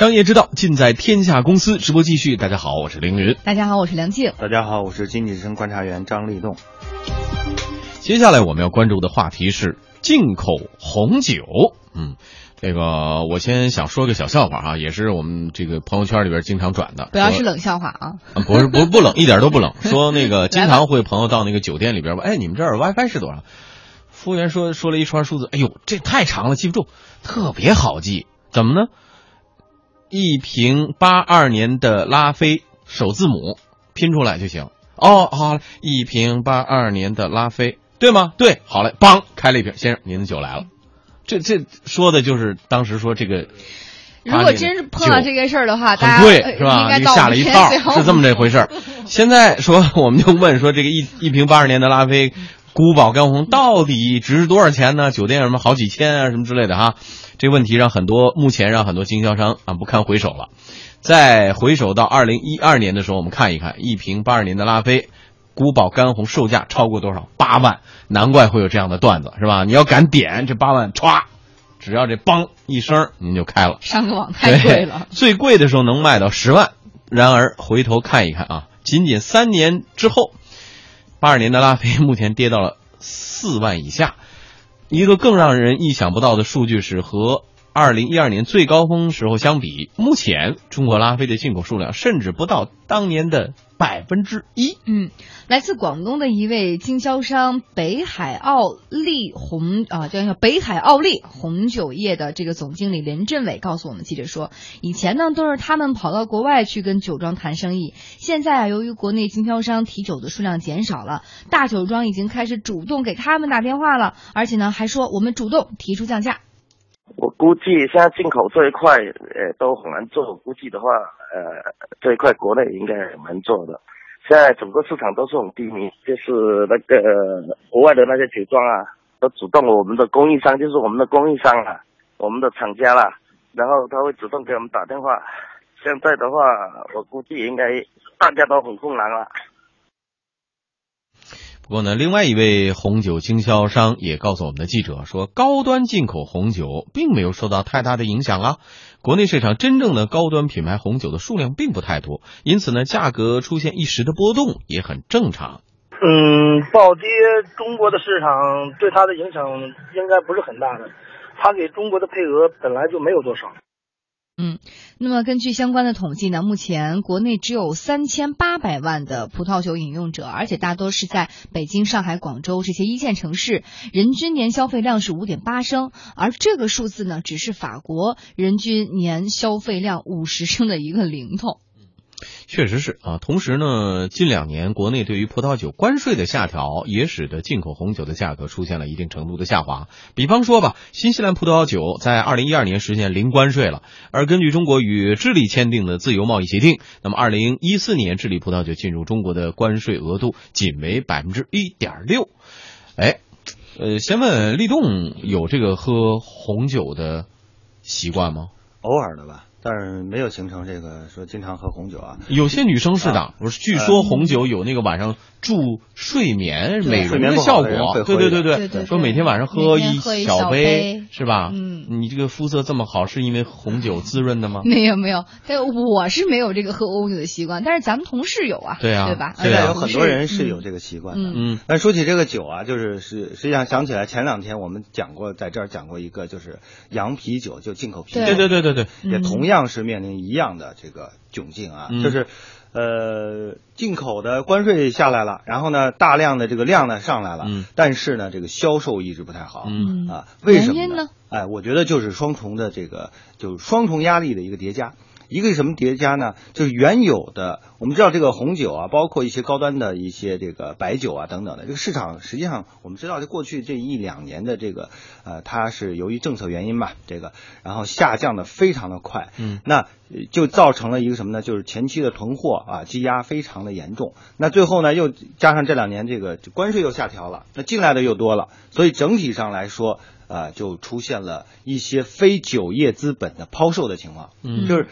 商业之道尽在天下公司，直播继续。大家好，我是凌云。大家好，我是梁静。大家好，我是经济之声观察员张立栋。接下来我们要关注的话题是进口红酒。嗯，这个我先想说个小笑话啊，也是我们这个朋友圈里边经常转的。不要是冷笑话啊！啊不是，不不冷，一点都不冷。说那个经常会朋友到那个酒店里边问，哎，你们这儿 WiFi 是多少？服务员说说了一串数字，哎呦，这太长了，记不住，特别好记。怎么呢？一瓶八二年的拉菲首字母拼出来就行。哦，好嘞，一瓶八二年的拉菲，对吗？对，好嘞，梆开了一瓶，先生，您的酒来了。这这说的就是当时说这个，如果真是碰到这个事儿的话，大家很贵呃是吧？应该吓了一跳，是这么这回事儿。现在说我们就问说这个一一瓶八二年的拉菲古堡干红到底值多少钱呢？酒店什么好几千啊什么之类的哈。这个问题让很多目前让很多经销商啊不堪回首了。再回首到二零一二年的时候，我们看一看一瓶八二年的拉菲古堡干红售价超过多少？八万，难怪会有这样的段子是吧？你要敢点这八万，歘，只要这梆一声，您就开了。上个网太贵了。最贵的时候能卖到十万，然而回头看一看啊，仅仅三年之后，八二年的拉菲目前跌到了四万以下。一个更让人意想不到的数据是，和二零一二年最高峰时候相比，目前中国拉菲的进口数量甚至不到当年的百分之一。嗯，来自广东的一位经销商北海奥利红啊，叫叫北海奥利红酒业的这个总经理林振伟告诉我们记者说，以前呢都是他们跑到国外去跟酒庄谈生意，现在啊由于国内经销商提酒的数量减少了，大酒庄已经开始主动给他们打电话了，而且呢还说我们主动提出降价。我估计现在进口这一块，呃，都很难做。估计的话，呃，这一块国内应该很难做的。现在整个市场都是很低迷，就是那个国外的那些酒庄啊，都主动我们的供应商，就是我们的供应商啊，我们的厂家啦，然后他会主动给我们打电话。现在的话，我估计应该大家都很困难了。不过呢，另外一位红酒经销商也告诉我们的记者说，高端进口红酒并没有受到太大的影响啊。国内市场真正的高端品牌红酒的数量并不太多，因此呢，价格出现一时的波动也很正常。嗯，暴跌中国的市场对它的影响应该不是很大的，它给中国的配额本来就没有多少。嗯，那么根据相关的统计呢，目前国内只有三千八百万的葡萄酒饮用者，而且大多是在北京、上海、广州这些一线城市，人均年消费量是五点八升，而这个数字呢，只是法国人均年消费量五十升的一个零头。确实是啊，同时呢，近两年国内对于葡萄酒关税的下调，也使得进口红酒的价格出现了一定程度的下滑。比方说吧，新西兰葡萄酒在二零一二年实现零关税了，而根据中国与智利签订的自由贸易协定，那么二零一四年智利葡萄酒进入中国的关税额度仅为百分之一点六。哎，呃，先问立栋有这个喝红酒的习惯吗？偶尔的吧，但是没有形成这个说经常喝红酒啊。有些女生是的啊，不是？据说红酒有那个晚上助睡眠、美容睡眠不效果。对对对对。对说每天晚上每喝一小小杯。是吧？嗯。你这个肤色这么好，是因为红酒滋润的吗？没有没有，但我是没有这个喝红酒的习惯，但是咱们同事有啊，对啊。对吧？现在有呃很多人是有嗯这个习惯的。嗯。嗯。但说起这个酒啊，就是是实际上想起来前两天我们讲过，在这儿讲过一个，就是洋啤酒，就进口啤酒，对。对对对对对，也嗯同样是面临一样的这个窘境啊，嗯就是。呃，进口的关税下来了，然后呢，大量的这个量呢上来了，嗯但是呢，这个销售一直不太好，嗯啊，为什么呢？哎，我觉得就是双重的这个，就是双重压力的一个叠加。一个是什么叠加呢？就是原有的，我们知道这个红酒啊，包括一些高端的一些这个白酒啊等等的，这个市场实际上我们知道，这过去这一两年的这个呃，它是由于政策原因吧，这个然后下降的非常的快，嗯，那呃就造成了一个什么呢？就是前期的囤货啊，积压非常的严重。那最后呢，又加上这两年这个关税又下调了，那进来的又多了，所以整体上来说，呃，就出现了一些非酒业资本的抛售的情况。嗯就是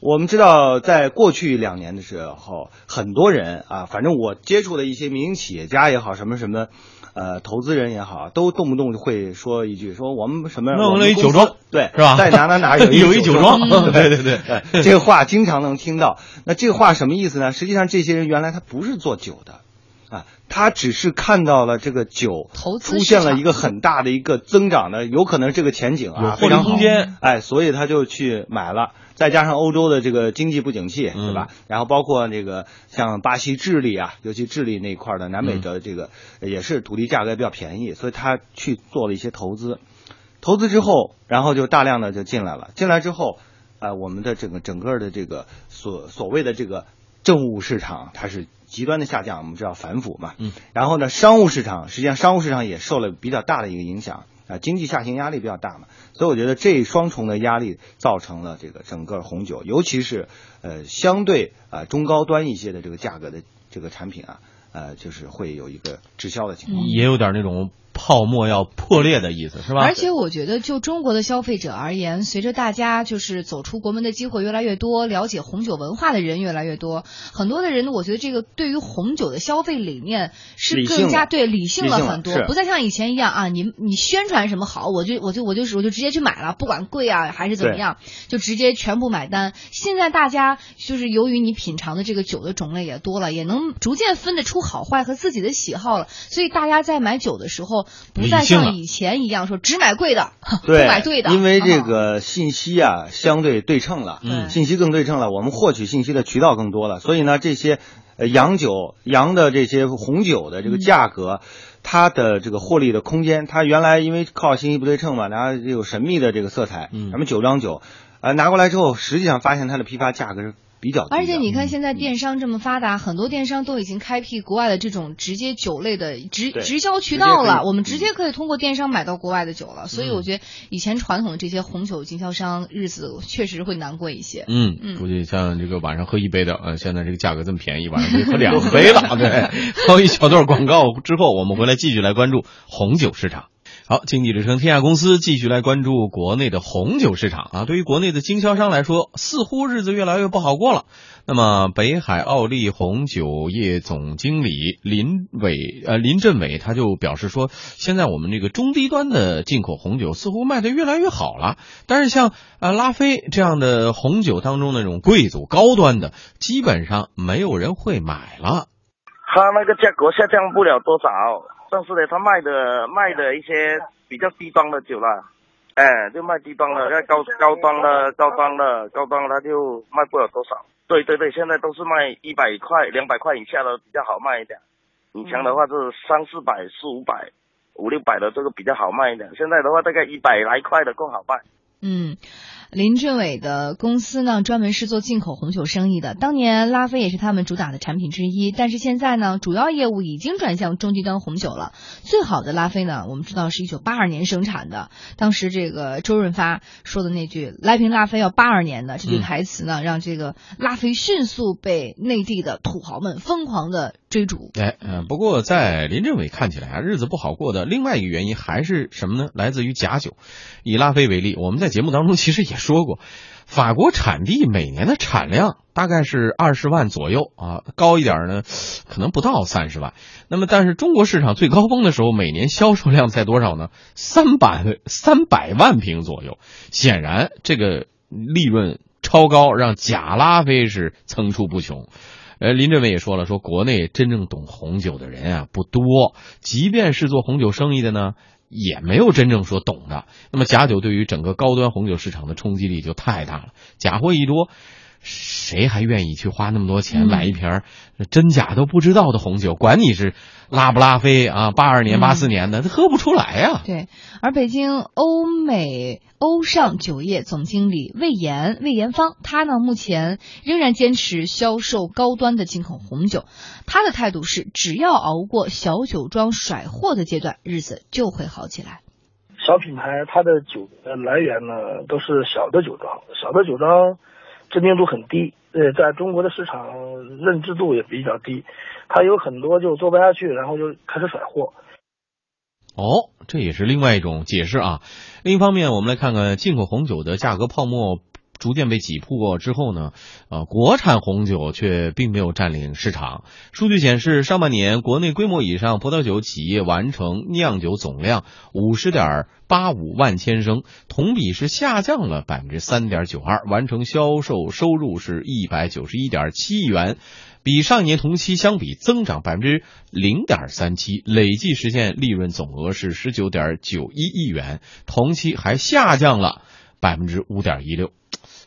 我们知道，在过去两年的时候，很多人啊，反正我接触的一些民营企业家也好，什么什么，呃投资人也好，都动不动就会说一句说我们什么弄了一酒庄对是吧在哪哪哪有有一 酒酒庄 对对对对对，这个话经常能听到。那这个话什么意思呢？实际上这些人原来他不是做酒的。啊，他只是看到了这个酒投资出现了一个很大的一个增长的，有可能这个前景啊有获利非常空间，哎，所以他就去买了。再加上欧洲的这个经济不景气，嗯是吧？然后包括这个像巴西、智利啊，尤其智利那一块儿的南美的这个、也是土地价格比较便宜，所以他去做了一些投资。投资之后，然后就大量的就进来了。进来之后，呃，我们的整个整个的这个所所谓的这个政务市场，它是极端的下降。我们知道反腐嘛，嗯，然后呢，商务市场实际上商务市场也受了比较大的一个影响啊、经济下行压力比较大嘛，所以我觉得这双重的压力造成了这个整个红酒，尤其是呃相对啊、中高端一些的这个价格的这个产品啊，呃，就是会有一个滞销的情况。也有点那种泡沫要破裂的意思，是吧？而且我觉得，就中国的消费者而言，随着大家就是走出国门的机会越来越多，了解红酒文化的人越来越多，很多的人，我觉得这个对于红酒的消费理念是更加了对理性了了很多，是不再像以前一样啊，你你宣传什么好，我就我就我就我就直接去买了，不管贵啊还是怎么样，就直接全部买单。现在大家就是由于你品尝的这个酒的种类也多了，也能逐渐分得出好坏和自己的喜好了，所以大家在买酒的时候不再像以前一样说只买贵的，不对，买对的，因为这啊。个信息啊相对对称了，嗯信息更对称了，我们获取信息的渠道更多了，所以呢，这些呃洋酒、洋的这些红酒的这个价格，它的这个获利的空间，它原来因为靠信息不对称嘛，然后有神秘的这个色彩，嗯。什么酒庄酒，呃拿过来之后，实际上发现它的批发价格是比较低，而且你看，现在电商这么发达，很多电商都已经开辟国外的这种直接酒类的直直销渠道了，我们直接可以通过电商买到国外的酒了。所以嗯我觉得以前传统的这些红酒经销商日子确实会难过一些。嗯，嗯估计像这个晚上喝一杯的，呃，现在这个价格这么便宜，晚上可以 喝两杯了。对，好一小段广告之后，我们回来继续来关注红酒市场。好，经济之声天下公司继续来关注国内的红酒市场啊。对于国内的经销商来说，似乎日子越来越不好过了。那么，北海奥利红酒业总经理林伟呃林振伟他就表示说，现在我们这个中低端的进口红酒似乎卖得越来越好了，但是像呃拉菲这样的红酒当中那种贵族高端的，基本上没有人会买了。它那个价格下降不了多少，但是呢，他卖的卖的一些比较低端的酒啦，哎，就卖低端的，那高高端的、高端的、高端的，它就卖不了多少。对对对，现在都是卖一百块、两百块以下的比较好卖一点，以前的话是三四百、四五百、五六百的这个比较好卖一点，现在的话大概一百来块的更好卖。嗯，林振伟的公司呢，专门是做进口红酒生意的。当年拉菲也是他们主打的产品之一，但是现在呢，主要业务已经转向中低端红酒了。最好的拉菲呢，我们知道是一九八二年生产的。当时这个周润发说的那句“来瓶拉菲要八二年的”这句嗯台词呢，让这个拉菲迅速被内地的土豪们疯狂的追逐。哎，嗯、不过在林振伟看起来啊，日子不好过的另外一个原因还是什么呢？来自于假酒。以拉菲为例，我们在节目当中其实也说过，法国产地每年的产量大概是二十万左右啊，高一点呢，可能不到三十万。那么，但是中国市场最高峰的时候，每年销售量在多少呢？三百三百万瓶左右。显然，这个利润超高，让假拉菲是层出不穷。呃，林振伟也说了，说国内真正懂红酒的人啊不多，即便是做红酒生意的呢，也没有真正说懂的。那么假酒对于整个高端红酒市场的冲击力就太大了，假货一多，谁还愿意去花那么多钱嗯买一瓶儿真假都不知道的红酒？管你是拉不拉菲啊，八二年、嗯八四年的，他喝不出来呀、对，而北京欧美欧尚酒业总经理魏延魏延芳，他呢目前仍然坚持销售高端的进口红酒。他的态度是，只要熬过小酒庄甩货的阶段，日子就会好起来。小品牌它的酒的来源呢，都是小的酒庄，小的酒庄知名度很低，呃，在中国的市场认知度也比较低，他有很多就做不下去，然后就开始甩货。哦，这也是另外一种解释啊。另一方面，我们来看看进口红酒的价格泡沫逐渐被挤破之后呢，呃，国产红酒却并没有占领市场。数据显示，上半年国内规模以上葡萄酒企业完成酿酒总量五十点八五万千升，同比是下降了百分之三点九二，完成销售收入是一百九十一点七亿元。比上年同期相比增长百分之零点三七，累计实现利润总额是十九点九一亿元，同期还下降了百分之五点一六。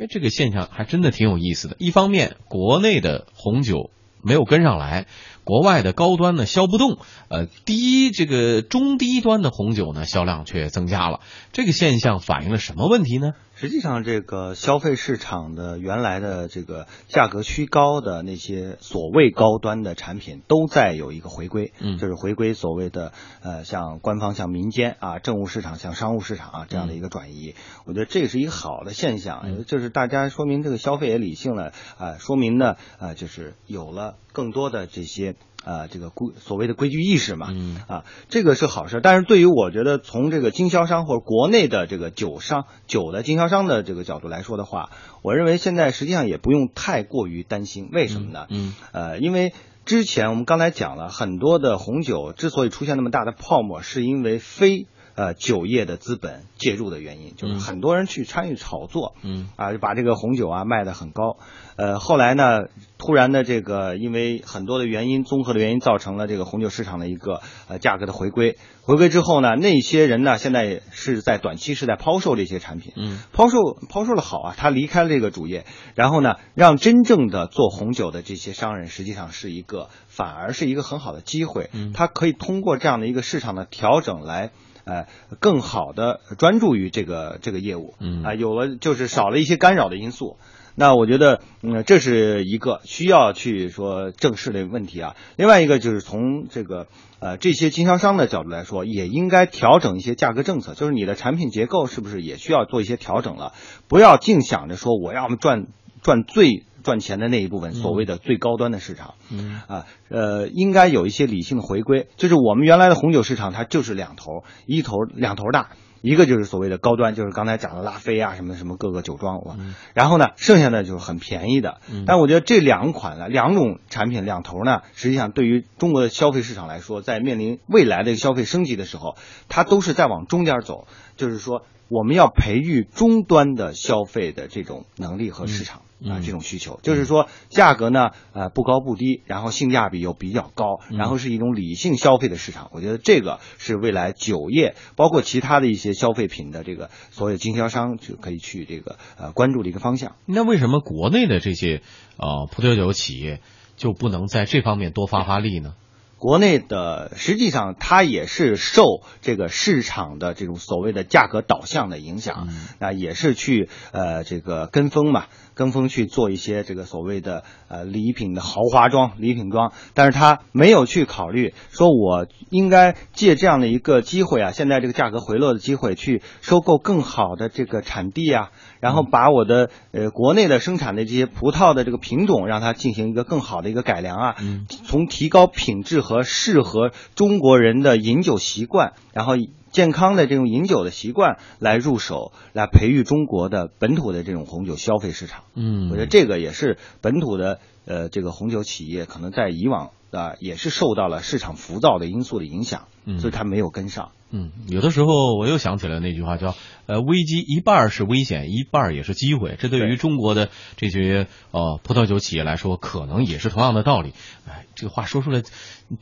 哎，这个现象还真的挺有意思的。一方面，国内的红酒没有跟上来，国外的高端呢销不动，呃，低这个中低端的红酒呢销量却增加了。这个现象反映了什么问题呢？实际上，这个消费市场的原来的这个价格虚高的那些所谓高端的产品，都在有一个回归，嗯就是回归所谓的呃，像官方向民间啊，政务市场向商务市场啊这样的一个转移。我觉得这是一个好的现象，嗯就是大家说明这个消费也理性了啊、说明呢呃，就是有了更多的这些。啊，这个规所谓的规矩意识嘛，嗯啊，这个是好事。但是对于我觉得从这个经销商或者国内的这个酒商、酒的经销商的这个角度来说的话，我认为现在实际上也不用太过于担心。为什么呢？嗯呃，因为之前我们刚才讲了很多的红酒之所以出现那么大的泡沫，是因为非呃酒业的资本介入的原因，就是嗯很多人去参与炒作，嗯啊，就把这个红酒啊卖得很高。呃，后来呢，突然的这个因为很多的原因，综合的原因，造成了这个红酒市场的一个呃价格的回归。回归之后呢，那些人呢，现在是在短期是在抛售这些产品，嗯抛售抛售的好啊，他离开了这个主业，然后呢，让真正的做红酒的这些商人，实际上是一个反而是一个很好的机会，嗯他可以通过这样的一个市场的调整来。呃，更好的专注于这个这个业务，嗯啊、有了就是少了一些干扰的因素，那我觉得，嗯，这是一个需要去说正视的问题啊。另外一个就是从这个呃这些经销商的角度来说，也应该调整一些价格政策，就是你的产品结构是不是也需要做一些调整了？不要净想着说我要赚赚最赚钱的那一部分，所谓的最高端的市场。嗯啊，呃，应该有一些理性的回归。就是我们原来的红酒市场，它就是两头，一头两头大，一个就是所谓的高端，就是刚才讲的拉菲啊，什么什么各个酒庄嗯，然后呢，剩下的就是很便宜的。嗯但我觉得这两款呢，两种产品两头呢，实际上对于中国的消费市场来说，在面临未来的消费升级的时候，它都是在往中间走，就是说。我们要培育终端的消费的这种能力和市场、嗯嗯啊，这种需求，就是说价格呢，呃，不高不低，然后性价比又比较高，嗯然后是一种理性消费的市场。我觉得这个是未来酒业，包括其他的一些消费品的这个所有经销商就可以去这个呃关注的一个方向。那为什么国内的这些呃葡萄酒企业就不能在这方面多发发力呢？国内的实际上它也是受这个市场的这种所谓的价格导向的影响，嗯。那也是去呃这个跟风嘛，跟风去做一些这个所谓的呃礼品的豪华装、礼品装，但是它没有去考虑说我应该借这样的一个机会啊，现在这个价格回落的机会去收购更好的这个产地啊，然后把我的呃国内的生产的这些葡萄的这个品种，让它进行一个更好的一个改良啊，嗯。从提高品质和适合中国人的饮酒习惯，然后以健康的这种饮酒的习惯来入手，来培育中国的本土的这种红酒消费市场。嗯我觉得这个也是本土的呃这个红酒企业可能在以往啊、也是受到了市场浮躁的因素的影响，嗯所以它没有跟上。嗯，有的时候我又想起了那句话叫，呃，危机一半是危险，一半也是机会。这对于中国的这些呃葡萄酒企业来说，可能也是同样的道理。哎，这个话说出来，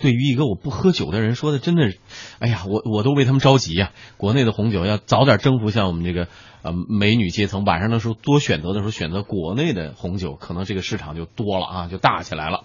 对于一个我不喝酒的人说的，真的是，哎呀，我我都为他们着急呀、国内的红酒要早点征服像我们这个呃美女阶层，晚上的时候多选择的时候选择国内的红酒，可能这个市场就多了啊，就大起来了。